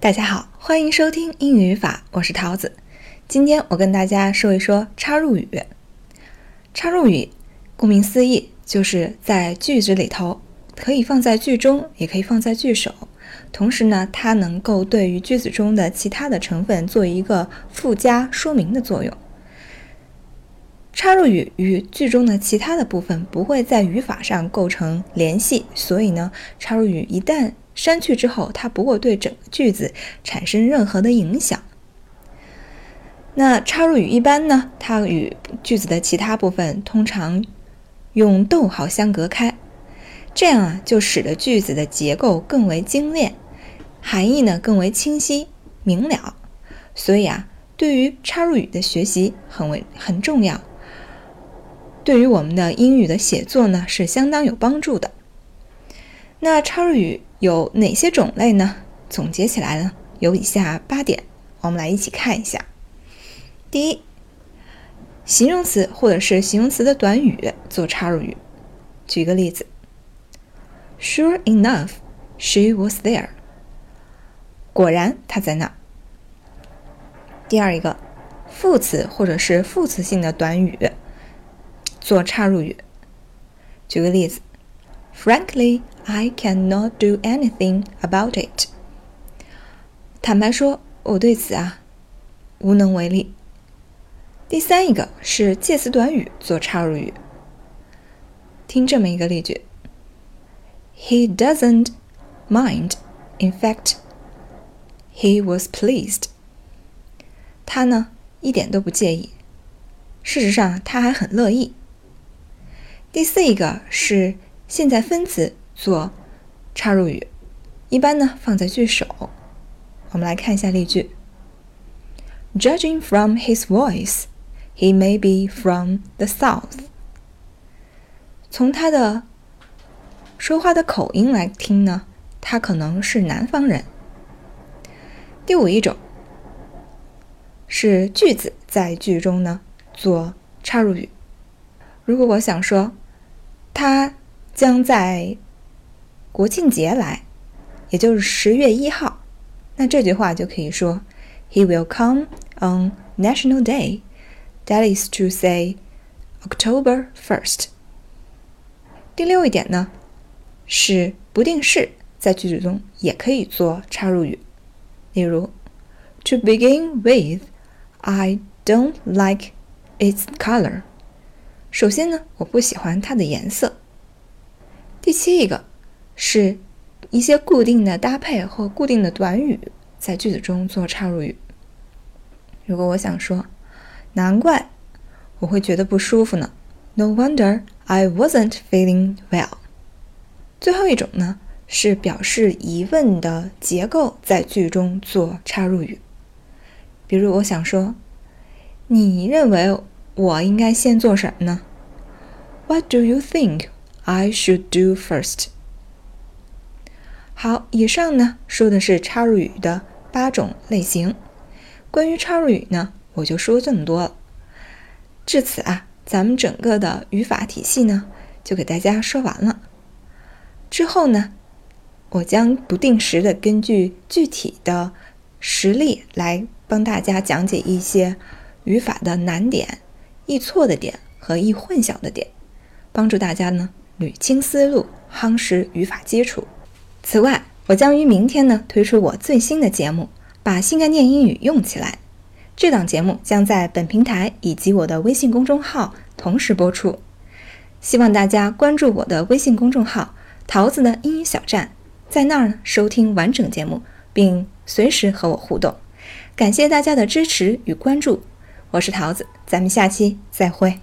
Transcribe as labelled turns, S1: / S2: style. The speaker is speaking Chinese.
S1: 大家好，欢迎收听英语语法，我是桃子。今天我跟大家说一说插入语。插入语，顾名思义，就是在句子里头，可以放在句中，也可以放在句首。同时呢，它能够对于句子中的其他的成分做一个附加说明的作用。插入语与句中的其他的部分不会在语法上构成联系，所以呢，插入语一旦删去之后，它不会对整个句子产生任何的影响。那插入语一般呢，它与句子的其他部分通常用逗号相隔开，这样啊，就使得句子的结构更为精炼，含义呢更为清晰明了。所以啊，对于插入语的学习很为很重要，对于我们的英语的写作呢是相当有帮助的。那插入语。有哪些种类呢？总结起来呢，有以下八点，我们来一起看一下。第一，形容词或者是形容词的短语做插入语。举个例子：Sure enough, she was there。果然，她在那。第二一个，副词或者是副词性的短语做插入语。举个例子。Frankly, I cannot do anything about it. 坦白说，我对此啊无能为力。第三一个是介词短语做插入语。听这么一个例句：He doesn't mind. In fact, he was pleased. 他呢一点都不介意，事实上他还很乐意。第四一个是。现在分词做插入语，一般呢放在句首。我们来看一下例句：Judging from his voice, he may be from the south。从他的说话的口音来听呢，他可能是南方人。第五一种是句子在句中呢做插入语。如果我想说他。将在国庆节来，也就是十月一号。那这句话就可以说：He will come on National Day. That is to say, October first. 第六一点呢，是不定式在句子中也可以做插入语。例如，To begin with, I don't like its color. 首先呢，我不喜欢它的颜色。 第七一个是一些固定的搭配或固定的短语在句子中做插入语。如果我想说，难怪我会觉得不舒服呢。No wonder I wasn't feeling well。最后一种呢是表示疑问的结构在句中做插入语。比如我想说，你认为我应该先做什么呢？What do you think? I should do first。好，以上呢说的是插入语的八种类型。关于插入语呢，我就说这么多了。至此啊，咱们整个的语法体系呢就给大家说完了。之后呢，我将不定时的根据具体的实例来帮大家讲解一些语法的难点、易错的点和易混淆的点，帮助大家呢。捋清思路，夯实语法基础。此外，我将于明天呢推出我最新的节目《把新概念英语用起来》。这档节目将在本平台以及我的微信公众号同时播出。希望大家关注我的微信公众号“桃子的英语小站”，在那儿呢收听完整节目，并随时和我互动。感谢大家的支持与关注，我是桃子，咱们下期再会。